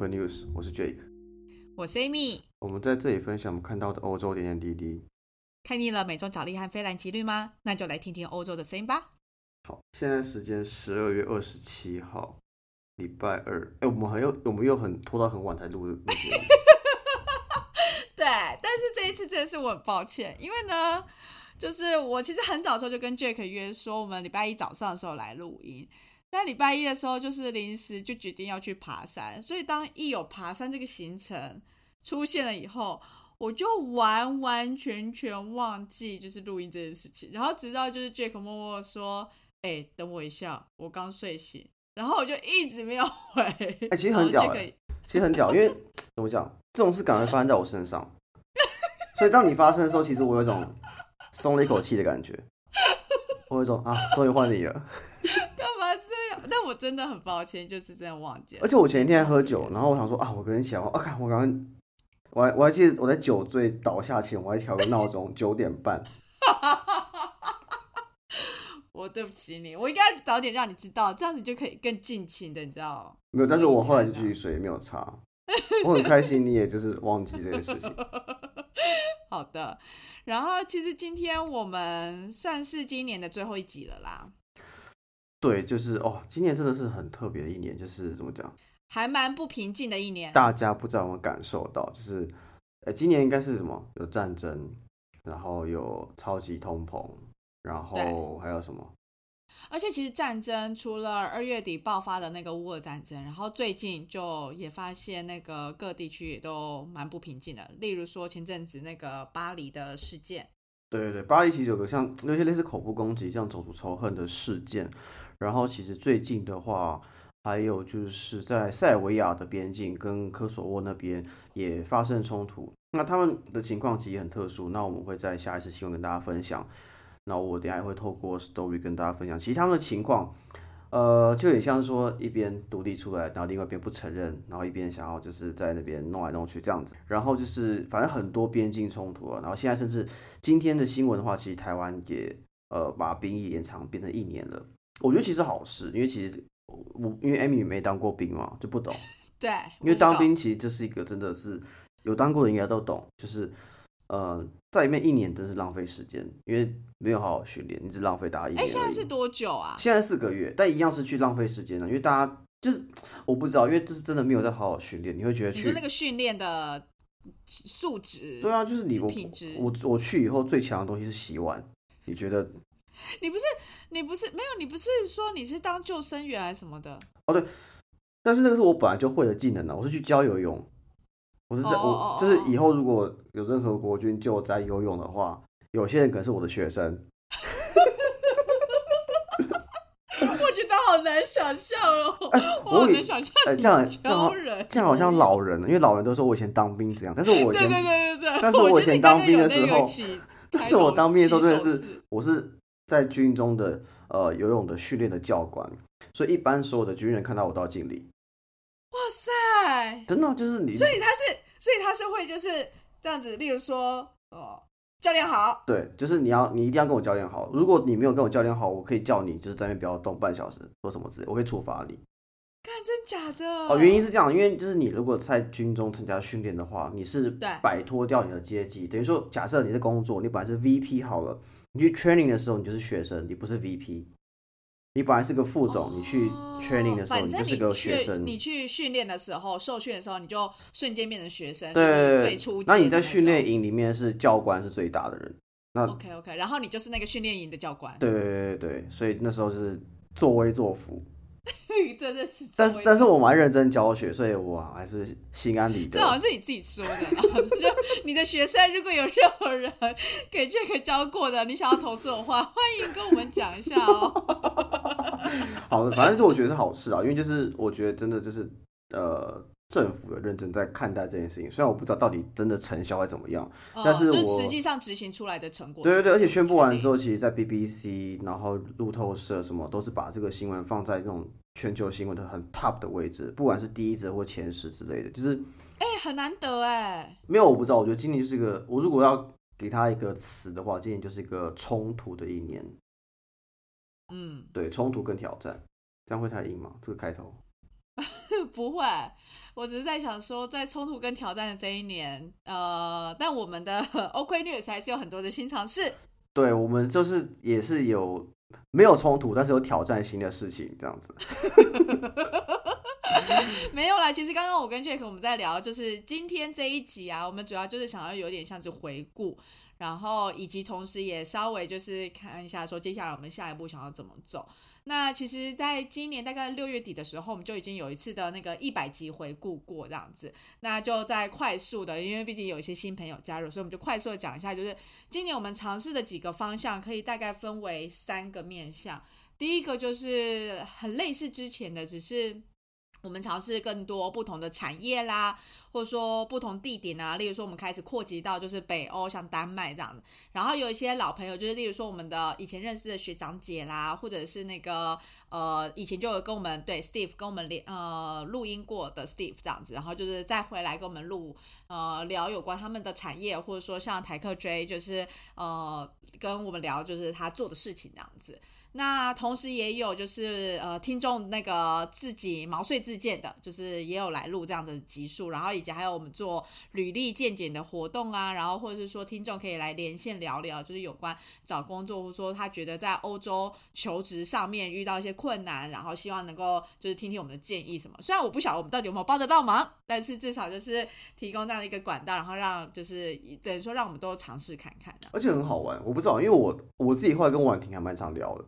好，欢迎来到 Open News，我是 Jake。我是 Amy。我们在这里分享我们看到的欧洲点点滴滴。看腻了美中角力和菲兰吉律吗？那就来听听欧洲的声音吧。好，现在时间十二月二十七号，礼拜二。哎，我们还又我们又很拖到很晚才录的。对，但是这一次真的是我很抱歉，因为呢，就是我其实很早时候就跟 Jake 约说，我们礼拜一早上的时候来录音。但礼拜一的时候，就是临时就决定要去爬山，所以当一有爬山这个行程出现了以后，我就完完全全忘记就是录音这件事情。然后直到就是 Jack 默默说：“哎，等我一下，我刚睡醒。”然后我就一直没有回。哎，其实很屌，其实很屌，因为 怎么讲，这种事赶快发生在我身上，所以当你发生的时候，其实我有一种松了一口气的感觉，我有一种啊，终于换你了。但我真的很抱歉，就是真的忘记了。而且我前一天喝酒，然后我想说啊，我跟你讲，啊，看我刚刚，我还我还记得我在酒醉倒下前，我还调个闹钟九点半。我对不起你，我应该早点让你知道，这样子就可以更尽情的，你知道没有，但是我后来就继续睡，没有差。我很开心，你也就是忘记这件事情。好的，然后其实今天我们算是今年的最后一集了啦。对，就是哦，今年真的是很特别的一年，就是怎么讲，还蛮不平静的一年。大家不知道有没有感受到，就是，呃，今年应该是什么？有战争，然后有超级通膨，然后还有什么？而且其实战争除了二月底爆发的那个乌俄战争，然后最近就也发现那个各地区也都蛮不平静的。例如说前阵子那个巴黎的事件，对对对，巴黎其实有个像有些类似恐怖攻击、像种族仇恨的事件。然后其实最近的话，还有就是在塞尔维亚的边境跟科索沃那边也发生冲突。那他们的情况其实很特殊。那我们会在下一次新闻跟大家分享。那我等下也会透过 story 跟大家分享。其实他们的情况，呃，就有点像是说一边独立出来，然后另外一边不承认，然后一边想要就是在那边弄来弄去这样子。然后就是反正很多边境冲突啊。然后现在甚至今天的新闻的话，其实台湾也呃把兵役延长变成一年了。我觉得其实好事，因为其实我因为艾米没当过兵嘛，就不懂。对，因为当兵其实这是一个真的是有当过的应该都懂，就是呃在里面一年真是浪费时间，因为没有好好训练，你只浪费大家一年。哎，现在是多久啊？现在四个月，但一样是去浪费时间的，因为大家就是我不知道，因为这是真的没有在好好训练，你会觉得去那个训练的素质。对啊，就是你品质。我我去以后最强的东西是洗碗，你觉得？你不是你不是没有你不是说你是当救生员还是什么的？哦对，但是那个是我本来就会的技能呢。我是去教游泳，我是在我就是以后如果有任何国军救灾游泳的话，有些人可能是我的学生。我觉得好难想象哦，我好难想象这样教人，这样好像老人，因为老人都说我以前当兵这样，但是我对对对对对，但是我以前当兵的时候，但是我当兵的时候真的是我是。在军中的呃游泳的训练的教官，所以一般所有的军人看到我都要敬礼。哇塞，真的就是你，所以他是，所以他是会就是这样子，例如说，哦，教练好，对，就是你要你一定要跟我教练好，如果你没有跟我教练好，我可以叫你就是在那边不要动半小时，或什么之类，我可以处罚你。看真假的？哦，原因是这样，因为就是你如果在军中参加训练的话，你是摆脱掉你的阶级，等于说，假设你是工作，你本来是 VP 好了。你去 training 的时候，你就是学生，你不是 VP。你本来是个副总，你去 training 的时候，你就是个学生。你去训练的时候，受训的时候，你就瞬间变成学生。对，最初。那你在训练营里面是教官是最大的人。那 OK OK，然后你就是那个训练营的教官。对对对对，所以那时候是作威作福。真的是，但是但是我蛮认真教学，所以我还是心安理得。这好像是你自己说的，就你的学生如果有任何人给 Jack 教过的，你想要投诉的话，欢迎跟我们讲一下哦。好，反正就我觉得是好事啊，因为就是我觉得真的就是呃。政府的认真在看待这件事情，虽然我不知道到底真的成效会怎么样，但是我实际上执行出来的成果。对对对，而且宣布完之后，其实，在 BBC，然后路透社什么都是把这个新闻放在这种全球新闻的很 top 的位置，不管是第一则或前十之类的，就是哎，很难得哎。没有，我不知道，我觉得今年就是一个，我如果要给他一个词的话，今年就是一个冲突的一年。嗯，对，冲突跟挑战，这样会太硬吗？这个开头。不会，我只是在想说，在冲突跟挑战的这一年，呃，但我们的 OK News 还是有很多的新尝试。对我们就是也是有没有冲突，但是有挑战新的事情这样子。没有啦，其实刚刚我跟 Jack 我们在聊，就是今天这一集啊，我们主要就是想要有点像是回顾。然后以及同时也稍微就是看一下，说接下来我们下一步想要怎么走。那其实，在今年大概六月底的时候，我们就已经有一次的那个一百集回顾过这样子。那就在快速的，因为毕竟有一些新朋友加入，所以我们就快速的讲一下，就是今年我们尝试的几个方向，可以大概分为三个面向。第一个就是很类似之前的，只是。我们尝试更多不同的产业啦，或者说不同地点啊，例如说我们开始扩及到就是北欧，像丹麦这样子。然后有一些老朋友，就是例如说我们的以前认识的学长姐啦，或者是那个呃以前就有跟我们对 Steve 跟我们连呃录音过的 Steve 这样子，然后就是再回来跟我们录呃聊有关他们的产业，或者说像台客 J 就是呃跟我们聊就是他做的事情这样子。那同时也有就是呃听众那个自己毛遂自荐的，就是也有来录这样的集数，然后以及还有我们做履历见检的活动啊，然后或者是说听众可以来连线聊聊，就是有关找工作，或者说他觉得在欧洲求职上面遇到一些困难，然后希望能够就是听听我们的建议什么。虽然我不晓得我们到底有没有帮得到忙，但是至少就是提供这样的一个管道，然后让就是等于说让我们都尝试看看。而且很好玩，我不知道，因为我我自己后来跟婉婷还蛮常聊的。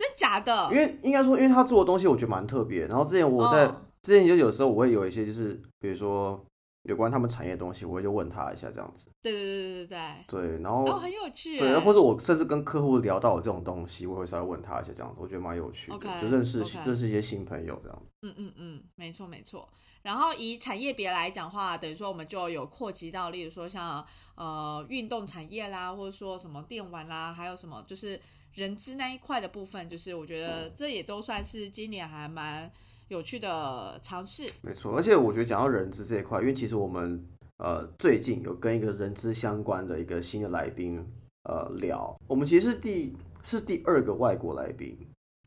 真假的？因为应该说，因为他做的东西我觉得蛮特别。然后之前我在之前就有时候我会有一些就是，比如说有关他们产业的东西，我会就问他一下这样子。对对对对对对。对，然后哦很有趣。对，或者我甚至跟客户聊到这种东西，我会稍微问他一下这样子，我觉得蛮有趣的，就认识认识一些新朋友这样。嗯嗯嗯，没错没错。然后以产业别来讲话，等于说我们就有扩及到，例如说像呃运动产业啦，或者说什么电玩啦，还有什么就是。人资那一块的部分，就是我觉得这也都算是今年还蛮有趣的尝试。没错，而且我觉得讲到人资这一块，因为其实我们呃最近有跟一个人资相关的一个新的来宾呃聊，我们其实是第是第二个外国来宾。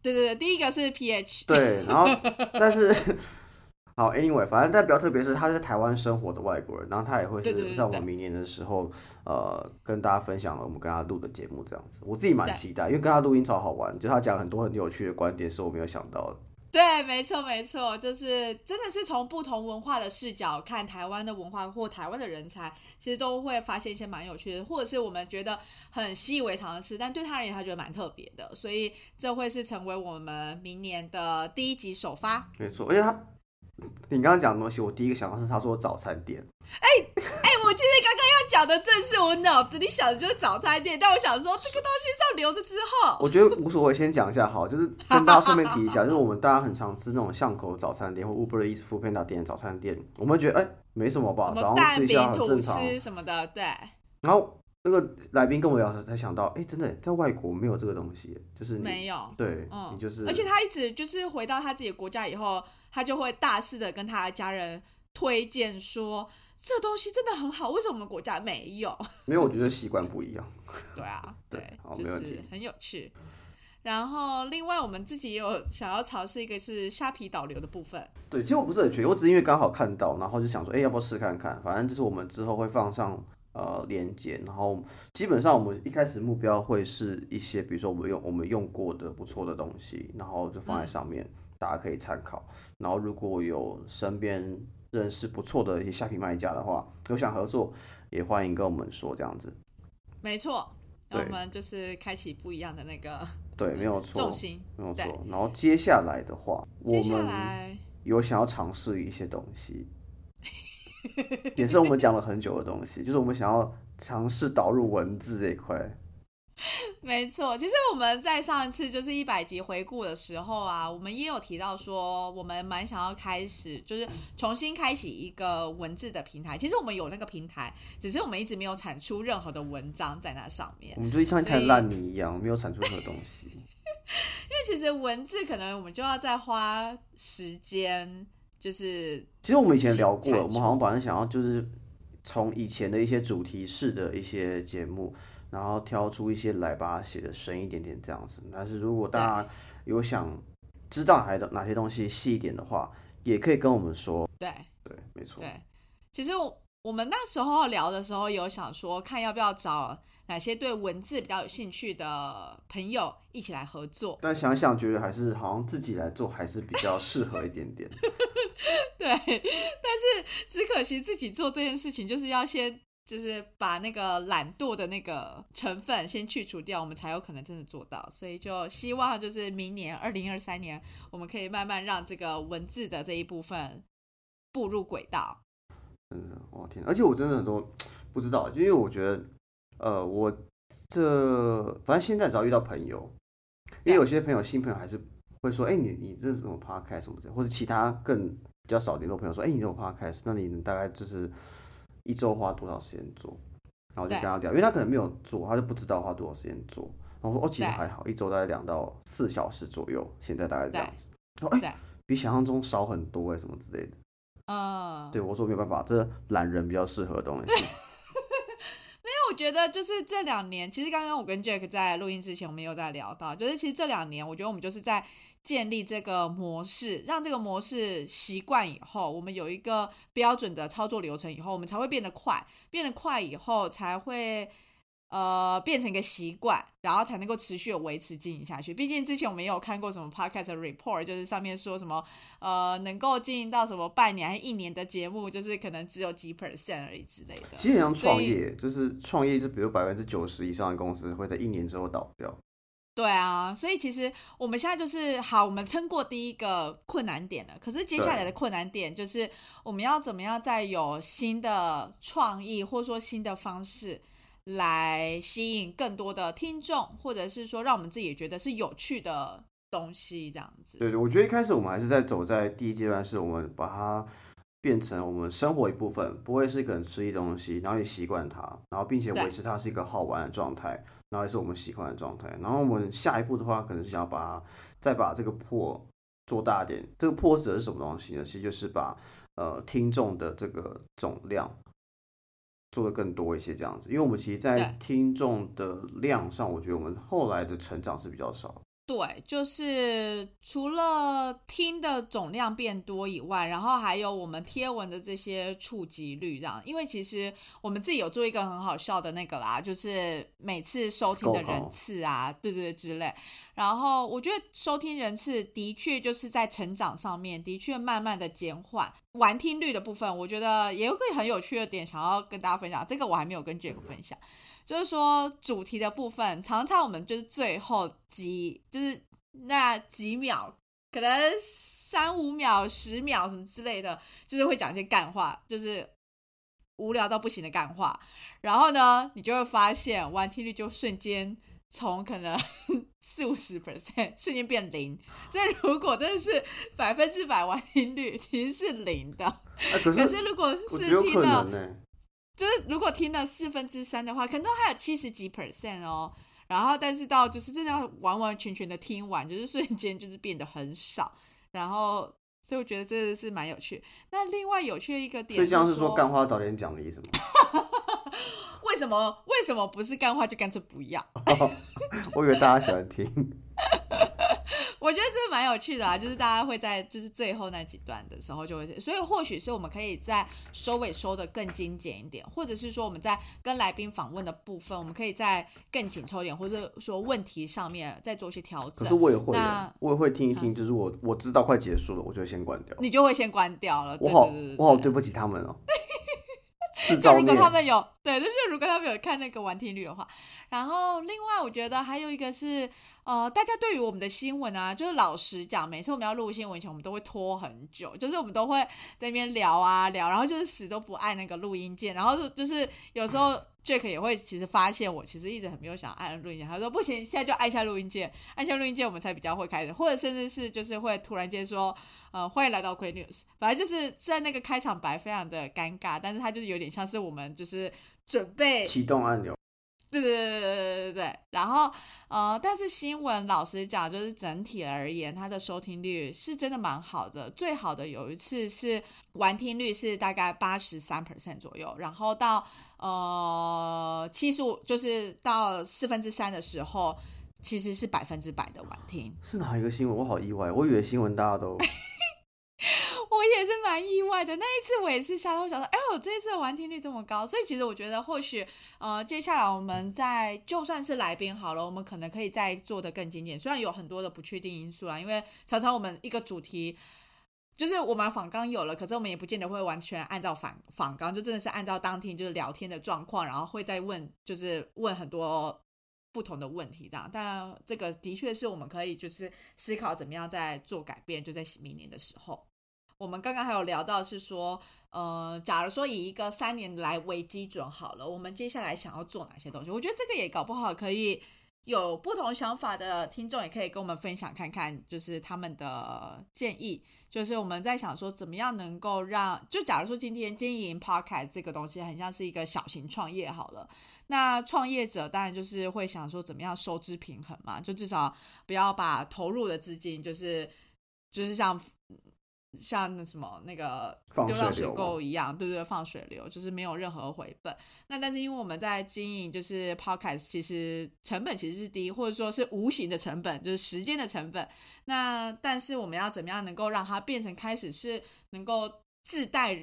对对对，第一个是 PH。对，然后但是。好，Anyway，反正但比较特别是他在台湾生活的外国人，然后他也会是在我们明年的时候，呃，跟大家分享了我们跟他录的节目这样子。我自己蛮期待，因为跟他录音超好玩，就他讲很多很有趣的观点，是我没有想到的。对，没错没错，就是真的是从不同文化的视角看台湾的文化或台湾的人才，其实都会发现一些蛮有趣的，或者是我们觉得很习以为常的事，但对他而言他觉得蛮特别的，所以这会是成为我们明年的第一集首发。没错，而且他。你刚刚讲的东西，我第一个想到是他说早餐店。哎哎，我其实刚刚要讲的正是我脑子里想的就是早餐店，但我想说这个东西是要留着之后。我觉得无所谓，先讲一下好，就是跟大家顺便提一下，就是我们大家很常吃那种巷口早餐店或 Uber Eats、f o o Panda 店的早餐店，我们觉得哎没什么吧，早上吃一下很正常什么的，对。然后。那个来宾跟我聊时才想到，哎，真的在外国没有这个东西，就是没有，对，嗯，就是，而且他一直就是回到他自己的国家以后，他就会大肆的跟他的家人推荐说，这东西真的很好，为什么我们国家没有？没有，我觉得习惯不一样。对啊，对，就是很有趣。然后另外我们自己也有想要尝试一个是虾皮导流的部分。对，其实我不是很确我只是因为刚好看到，然后就想说，哎，要不要试看看？反正就是我们之后会放上。呃，连接，然后基本上我们一开始目标会是一些，比如说我们用我们用过的不错的东西，然后就放在上面，大家可以参考。然后如果有身边认识不错的一些下皮卖家的话，有想合作，也欢迎跟我们说这样子。没错，我们就是开启不一样的那个对，没有 错，重心没有错。然后接下来的话，我们有想要尝试一些东西。也是我们讲了很久的东西，就是我们想要尝试导入文字这一块。没错，其实我们在上一次就是一百集回顾的时候啊，我们也有提到说，我们蛮想要开始，就是重新开启一个文字的平台。其实我们有那个平台，只是我们一直没有产出任何的文章在那上面。我们就像看烂泥一样，没有产出任何东西。因为其实文字可能我们就要再花时间。就是，其实我们以前聊过了，我们好像本来想要就是从以前的一些主题式的一些节目，然后挑出一些来把它写的深一点点这样子。但是如果大家有想知道还有哪些东西细一点的话，也可以跟我们说。对对，没错。对，其实我我们那时候聊的时候，有想说看要不要找哪些对文字比较有兴趣的朋友一起来合作。但想想觉得还是好像自己来做还是比较适合一点点。对，但是只可惜自己做这件事情，就是要先就是把那个懒惰的那个成分先去除掉，我们才有可能真的做到。所以就希望就是明年二零二三年，我们可以慢慢让这个文字的这一部分步入轨道。真的，我天！而且我真的很多不知道，就因为我觉得，呃，我这反正现在只要遇到朋友，因为有些朋友新朋友还是会说，哎，你你这是什么 podcast 什么的，或者其他更比较少联络朋友说，哎，你这种 podcast，那你大概就是一周花多少时间做？然后就跟他聊，因为他可能没有做，他就不知道花多少时间做。然后我说，哦，其实还好，一周大概两到四小时左右，现在大概这样子。哦，哎，比想象中少很多哎，什么之类的。嗯，对我说没有办法，这懒人比较适合的东西。没有，我觉得就是这两年，其实刚刚我跟 Jack 在录音之前，我们有在聊到，就是其实这两年，我觉得我们就是在建立这个模式，让这个模式习惯以后，我们有一个标准的操作流程以后，我们才会变得快，变得快以后才会。呃，变成一个习惯，然后才能够持续的维持经营下去。毕竟之前我们也有看过什么 podcast report，就是上面说什么呃，能够经营到什么半年还一年的节目，就是可能只有几 percent 而已之类的。其实像创业就是创业，就比如百分之九十以上的公司会在一年之后倒掉。对啊，所以其实我们现在就是好，我们撑过第一个困难点了。可是接下来的困难点就是我们要怎么样再有新的创意，或者说新的方式。来吸引更多的听众，或者是说让我们自己也觉得是有趣的东西，这样子。对对，我觉得一开始我们还是在走在第一阶段，是我们把它变成我们生活一部分，不会是一个很吃力的东西，然后你习惯它，然后并且维持它是一个好玩的状态，然后也是我们喜欢的状态。然后我们下一步的话，可能是想要把它再把这个破做大点。这个破指的是什么东西呢？其实就是把呃听众的这个总量。做的更多一些这样子，因为我们其实，在听众的量上，我觉得我们后来的成长是比较少。对，就是除了听的总量变多以外，然后还有我们贴文的这些触及率，这样。因为其实我们自己有做一个很好笑的那个啦，就是每次收听的人次啊，对对之类。然后我觉得收听人次的确就是在成长上面，的确慢慢的减缓。玩听率的部分，我觉得也有个很有趣的点，想要跟大家分享。这个我还没有跟 Jack 分享。就是说，主题的部分，常常我们就是最后几，就是那几秒，可能三五秒、十秒什么之类的，就是会讲一些干话，就是无聊到不行的干话。然后呢，你就会发现完听率就瞬间从可能 四五十 percent 瞬间变零。所以如果真的是百分之百完听率，其实是零的。可是如果是听了。就是如果听了四分之三的话，可能都还有七十几 percent 哦。然后，但是到就是真的要完完全全的听完，就是瞬间就是变得很少。然后，所以我觉得这是蛮有趣。那另外有趣的一个点，所以这样是说干花早点讲的意思吗？为什么？为什么不是干花就干脆不要？我以为大家喜欢听。我觉得这蛮有趣的啊，就是大家会在就是最后那几段的时候就会，所以或许是我们可以在收尾收的更精简一点，或者是说我们在跟来宾访问的部分，我们可以再更紧凑一点，或者说问题上面再做一些调整。可是我也会，我也会听一听，就是我我知道快结束了，我就先关掉。你就会先关掉了。我好，我好对不起他们哦。就如果他们有对，就是如果他们有看那个完听率的话，然后另外我觉得还有一个是，呃，大家对于我们的新闻啊，就是老实讲，每次我们要录新闻前，我们都会拖很久，就是我们都会在那边聊啊聊，然后就是死都不按那个录音键，然后就就是有时候 Jack 也会其实发现我其实一直很没有想按录音键，他说不行，现在就按下录音键，按下录音键我们才比较会开始，或者甚至是就是会突然间说。呃，欢迎来到 Queen News。反正就是虽然那个开场白非常的尴尬，但是它就是有点像是我们就是准备启动按钮。对对对对对对对对，然后呃，但是新闻，老实讲，就是整体而言，它的收听率是真的蛮好的。最好的有一次是完听率是大概八十三 percent 左右，然后到呃七十五，就是到四分之三的时候，其实是百分之百的完听。是哪一个新闻？我好意外，我以为新闻大家都。蛮意外的，那一次我也是吓到，我想说，哎呦，这一次的完听率这么高，所以其实我觉得或许，呃，接下来我们在就算是来宾好了，我们可能可以再做的更精简，虽然有很多的不确定因素啦，因为常常我们一个主题。就是我们访纲有了，可是我们也不见得会完全按照访访纲，就真的是按照当天就是聊天的状况，然后会再问，就是问很多不同的问题这样。但这个的确是我们可以就是思考怎么样在做改变，就在明年的时候。我们刚刚还有聊到是说，呃，假如说以一个三年来为基准好了，我们接下来想要做哪些东西？我觉得这个也搞不好可以。有不同想法的听众也可以跟我们分享看看，就是他们的建议。就是我们在想说，怎么样能够让，就假如说今天经营 podcast 这个东西很像是一个小型创业好了，那创业者当然就是会想说，怎么样收支平衡嘛，就至少不要把投入的资金就是就是像。像那什么那个丢到水沟一样，对对，放水流就是没有任何回本。那但是因为我们在经营就是 podcast，其实成本其实是低，或者说是无形的成本，就是时间的成本。那但是我们要怎么样能够让它变成开始是能够自带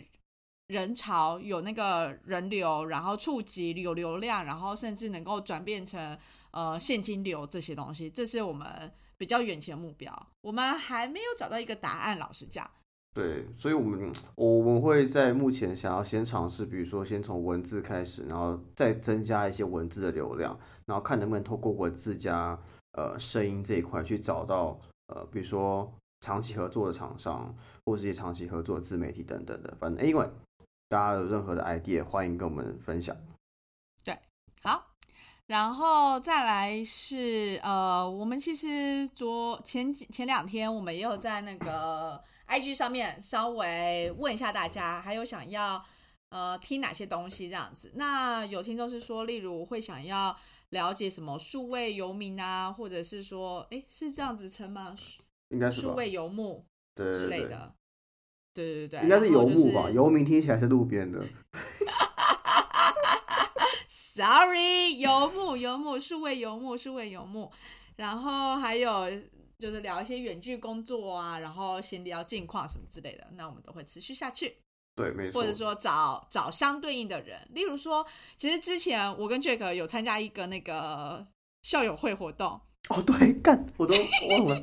人潮，有那个人流，然后触及有流量，然后甚至能够转变成呃现金流这些东西，这是我们比较远前目标。我们还没有找到一个答案，老实讲。对，所以，我们我们会在目前想要先尝试，比如说先从文字开始，然后再增加一些文字的流量，然后看能不能透过文字加呃声音这一块去找到呃，比如说长期合作的厂商，或是一些长期合作的自媒体等等的。反正，anyway，大家有任何的 idea，欢迎跟我们分享。对，好，然后再来是呃，我们其实昨前几前两天，我们也有在那个。IG 上面稍微问一下大家，还有想要呃听哪些东西这样子？那有听众是说，例如会想要了解什么数位游民啊，或者是说，哎，是这样子称吗？应该是数位游牧之类的。对对对，应该是游牧吧？游民听起来是路边的。Sorry，游牧游牧数位游牧数位游牧，然后还有。就是聊一些远距工作啊，然后先聊近况什么之类的，那我们都会持续下去。对，没错。或者说找找相对应的人，例如说，其实之前我跟 Jack 有参加一个那个校友会活动。哦，对，干，我都忘了。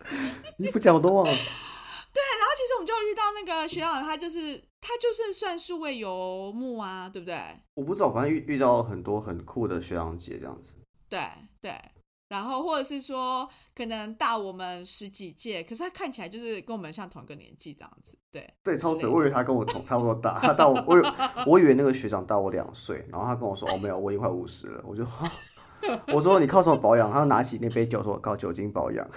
你不讲我都忘了。对，然后其实我们就遇到那个学长，他就是他就是算数位游牧啊，对不对？我不知道，反正遇遇到很多很酷的学长姐这样子。对对。然后，或者是说，可能大我们十几届，可是他看起来就是跟我们像同一个年纪这样子，对。对，超水，我以为他跟我同差不多大，他大我，我我以为那个学长大我两岁，然后他跟我说，哦，没有，我已经快五十了，我就，我说你靠什么保养？他拿起那杯酒说，靠酒精保养。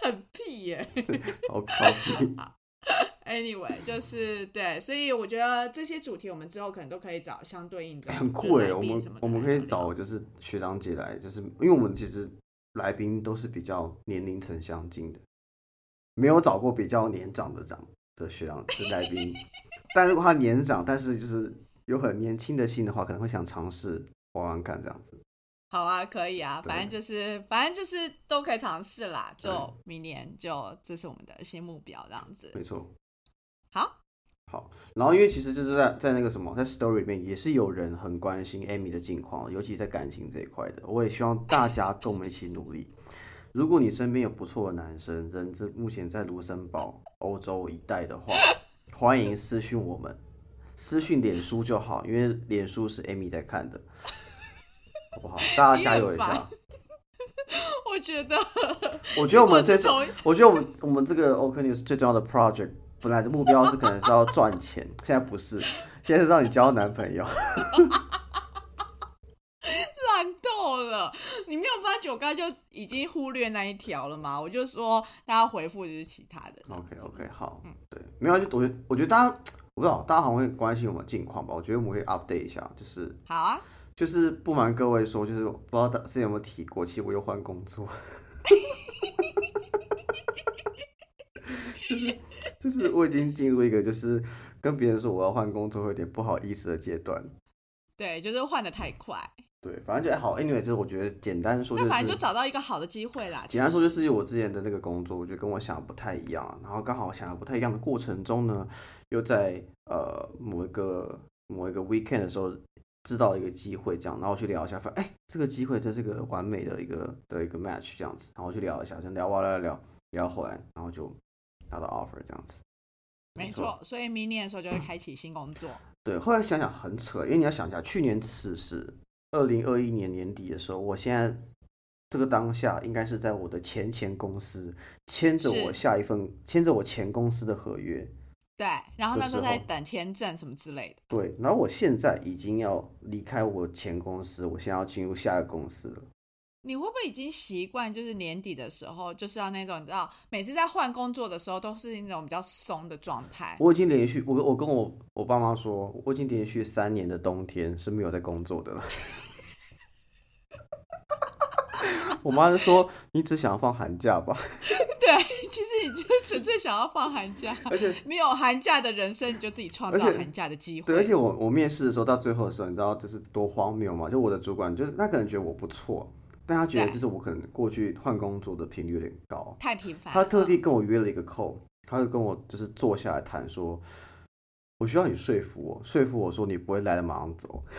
很屁耶，好超屁。Anyway，就是对，所以我觉得这些主题我们之后可能都可以找相对应的。很酷哎，我们我们可以找就是学长姐来，就是因为我们其实来宾都是比较年龄层相近的，没有找过比较年长的长的学长的来宾。但如果他年长，但是就是有很年轻的心的话，可能会想尝试玩玩看这样子。好啊，可以啊，反正就是反正就是都可以尝试啦。就明年就这是我们的新目标，这样子。没错。好，好，然后因为其实就是在在那个什么，在 story 里面也是有人很关心 Amy 的近况，尤其在感情这一块的。我也希望大家跟我们一起努力。如果你身边有不错的男生，人这目前在卢森堡、欧洲一带的话，欢迎私讯我们，私讯脸书就好，因为脸书是 Amy 在看的，好不好？大家加油一下。我觉得，我觉得我们这种，我觉得我们我们这个 OK News 最重要的 project。本来的目标是可能是要赚钱，现在不是，现在是让你交男朋友。烂透了！你没有发觉我刚才就已经忽略那一条了吗？我就说大家回复就是其他的。OK OK 好，嗯对，没有就我觉得我觉得大家我不知道大家好像会关心我们近况吧？我觉得我们可以 update 一下，就是好啊，就是不瞒各位说，就是不知道之前有没有提过，其实我又换工作，就是。就是我已经进入一个就是跟别人说我要换工作会有点不好意思的阶段。对，就是换的太快。对，反正就还好。Anyway，就是我觉得简单说，就是那反正就找到一个好的机会啦。简单说，就是我之前的那个工作，我觉得跟我想的不太一样，然后刚好想的不太一样的过程中呢，又在呃某一个某一个 weekend 的时候知道一个机会，这样，然后去聊一下，发现哎，这个机会这是个完美的一个的一个 match 这样子，然后去聊一下，就聊完聊聊聊聊后来，然后就拿到 offer 这样子。没错，所以明年的时候就会开启新工作。对，后来想想很扯，因为你要想一下，去年此时，二零二一年年底的时候，我现在这个当下应该是在我的前前公司签着我下一份签着我前公司的合约，对，然后那时候在等签证什么之类的。对，然后我现在已经要离开我前公司，我现在要进入下一个公司了。你会不会已经习惯，就是年底的时候，就是要那种你知道，每次在换工作的时候，都是那种比较松的状态。我已经连续，我我跟我我爸妈说，我已经连续三年的冬天是没有在工作的了。我妈就说：“你只想要放寒假吧 对，其实你就纯粹想要放寒假，？”而且没有寒假的人生，你就自己创造寒假的机会。对，而且我我面试的时候到最后的时候，你知道这是多荒谬吗？就我的主管就是他可能觉得我不错，但他觉得就是我可能过去换工作的频率有点高，太频繁他。特地跟我约了一个 call，他就跟我就是坐下来谈说，我需要你说服我，说服我说你不会来了马上走。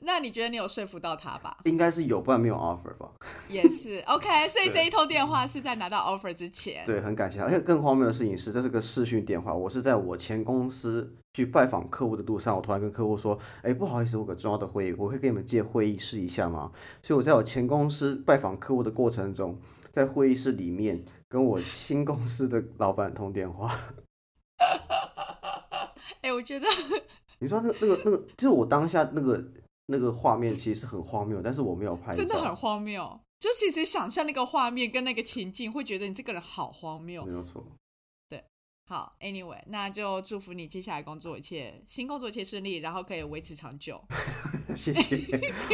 那你觉得你有说服到他吧？应该是有，不然没有 offer 吧？也是 OK，所以对这一通电话是在拿到 offer 之前。对，很感谢他。而且更荒谬的事情是，这是个视讯电话，我是在我前公司去拜访客户的路上，我突然跟客户说：“哎，不好意思，我有个重要的会议，我可以给你们借会议室一下吗？”所以我在我前公司拜访客户的过程中，在会议室里面跟我新公司的老板通电话。哎、我觉得你说那个那个那个，就是我当下那个那个画面其实是很荒谬，但是我没有拍，真的很荒谬。就其实想象那个画面跟那个情境，会觉得你这个人好荒谬。没有错。好，Anyway，那就祝福你接下来工作一切新工作一切顺利，然后可以维持长久。谢谢。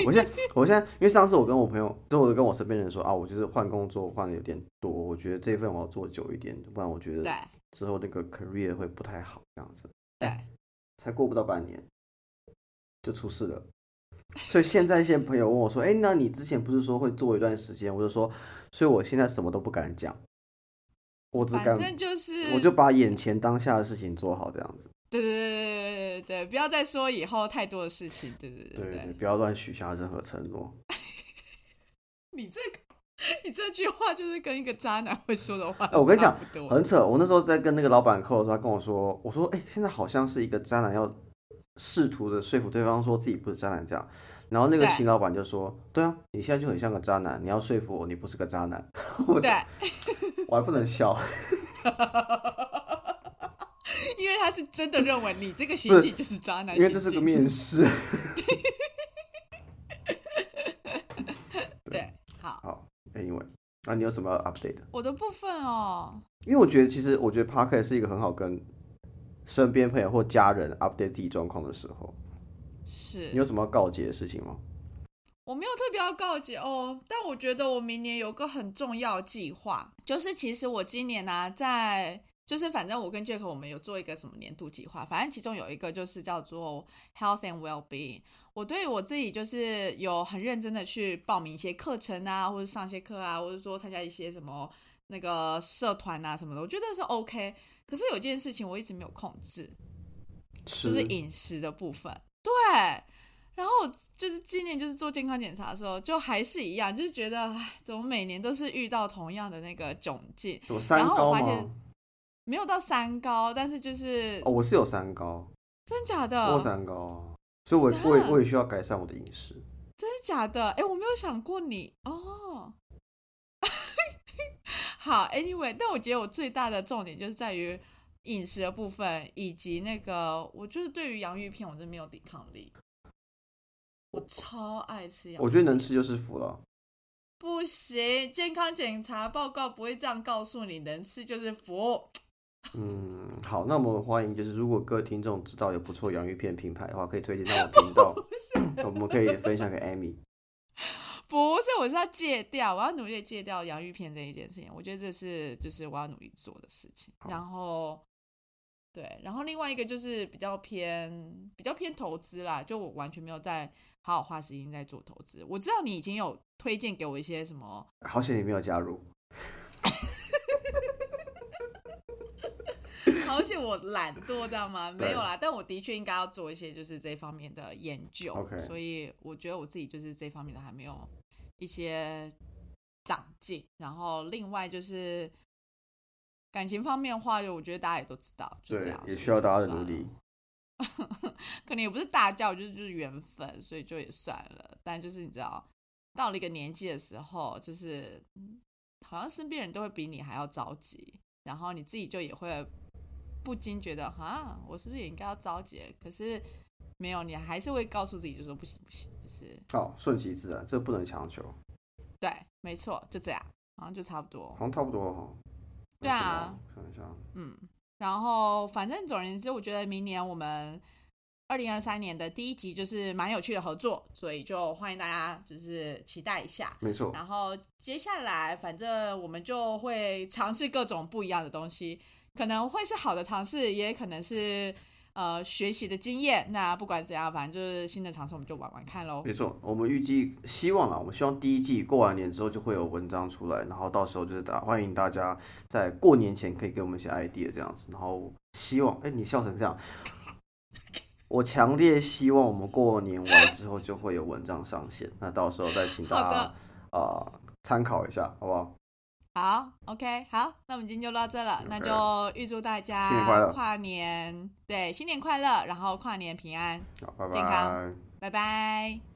我现在，我现在，因为上次我跟我朋友，就我跟我身边人说啊，我就是换工作换的有点多，我觉得这份我要做久一点，不然我觉对得之后那个 career 会不太好，这样子。对，才过不到半年就出事了。所以现在一些朋友问我说：“哎，那你之前不是说会做一段时间？”我就说，所以我现在什么都不敢讲，我只敢，反正就是，我就把眼前当下的事情做好，这样子。对对对对对不要再说以后太多的事情。对对对对对，不要乱许下任何承诺。你这个。你这句话就是跟一个渣男会说的话哎我跟你讲很扯，我那时候在跟那个老板扣的时候，他跟我说，我说，哎、现在好像是一个渣男要试图的说服对方说自己不是渣男这样，然后那个对新老板就说，对啊，你现在就很像个渣男，你要说服我你不是个渣男，我对，我还不能笑，因为他是真的认为你这个行径就是渣男因为这是个面试。对，好，好，Anyway，那你有什么要 update 的？我的部分哦，因为我觉得其实我觉得 Parker 是一个很好跟身边朋友或家人 update 自己状况的时候，是你有什么要告诫的事情吗？我没有特别要告诫哦，但我觉得我明年有个很重要计划，就是其实我今年呢、在就是反正我跟 Jack 我们有做一个什么年度计划，反正其中有一个就是叫做 Health and Well-being。我对我自己就是有很认真的去报名一些课程啊，或者上一些课啊，或者说参加一些什么那个社团啊什么的，我觉得是 OK。可是有件事情我一直没有控制，吃就是饮食的部分。对，然后我就是今年就是做健康检查的时候，就还是一样，就是觉得唉，怎么每年都是遇到同样的那个窘境？有三然后我发现？没有到三高，但是就是、哦，我是有三高，真假的我三高啊，所以我我也我也需要改善我的饮食。真的假的？哎，我没有想过你哦。好，Anyway，但我觉得我最大的重点就是在于饮食的部分，以及那个，我就是对于洋芋片，我真的没有抵抗力。我超爱吃洋芋片，我觉得能吃就是福了。不行，健康检查报告不会这样告诉你，能吃就是福。嗯，好，那我们欢迎，就是如果各位听众知道有不错洋芋片品牌的话，可以推荐到我频道，我们可以分享给 Amy。不是，我是要戒掉，我要努力戒掉洋芋片这一件事情。我觉得这是就是我要努力做的事情。然后对，然后另外一个就是比较偏比较偏投资啦，就我完全没有在好好花时间在做投资。我知道你已经有推荐给我一些什么，好险你没有加入。好险我懒惰，知道吗？没有啦，但我的确应该要做一些就是这方面的研究。OK 所以我觉得我自己就是这方面的还没有一些长进。然后另外就是感情方面的话，就我觉得大家也都知道，就这对样，，也需要大家的努力了。。可能也不是大叫，就是就是缘分，所以就也算了。但就是你知道，到了一个年纪的时候，就是嗯好像身边人都会比你还要着急，然后你自己就也会不禁觉得，啊，我是不是也应该要着急？可是没有，你还是会告诉自己，就说不行不行，就是哦，顺其自然，这不能强求，对，没错，就这样，好像就差不多好。像差不多了哈。对啊没什么，看一下，嗯，然后反正总而言之，我觉得明年我们二零二三年的第一集就是蛮有趣的合作，所以就欢迎大家就是期待一下。没错，然后接下来，反正我们就会尝试各种不一样的东西，可能会是好的尝试，也可能是呃学习的经验。那不管怎样，反正就是新的尝试，我们就玩玩看喽。没错，我们预计希望啦，我们希望第一季过完年之后就会有文章出来，然后到时候就是大欢迎大家在过年前可以给我们一些 idea 这样子，然后希望，哎，你笑成这样，我强烈希望我们过年完之后就会有文章上线，那到时候再请大家的啊参考一下，好不好？好，OK，好，那我们今天就到这了，那就预祝大新年快乐家跨年对新年快乐，然后跨年平安，好，拜健康。拜拜。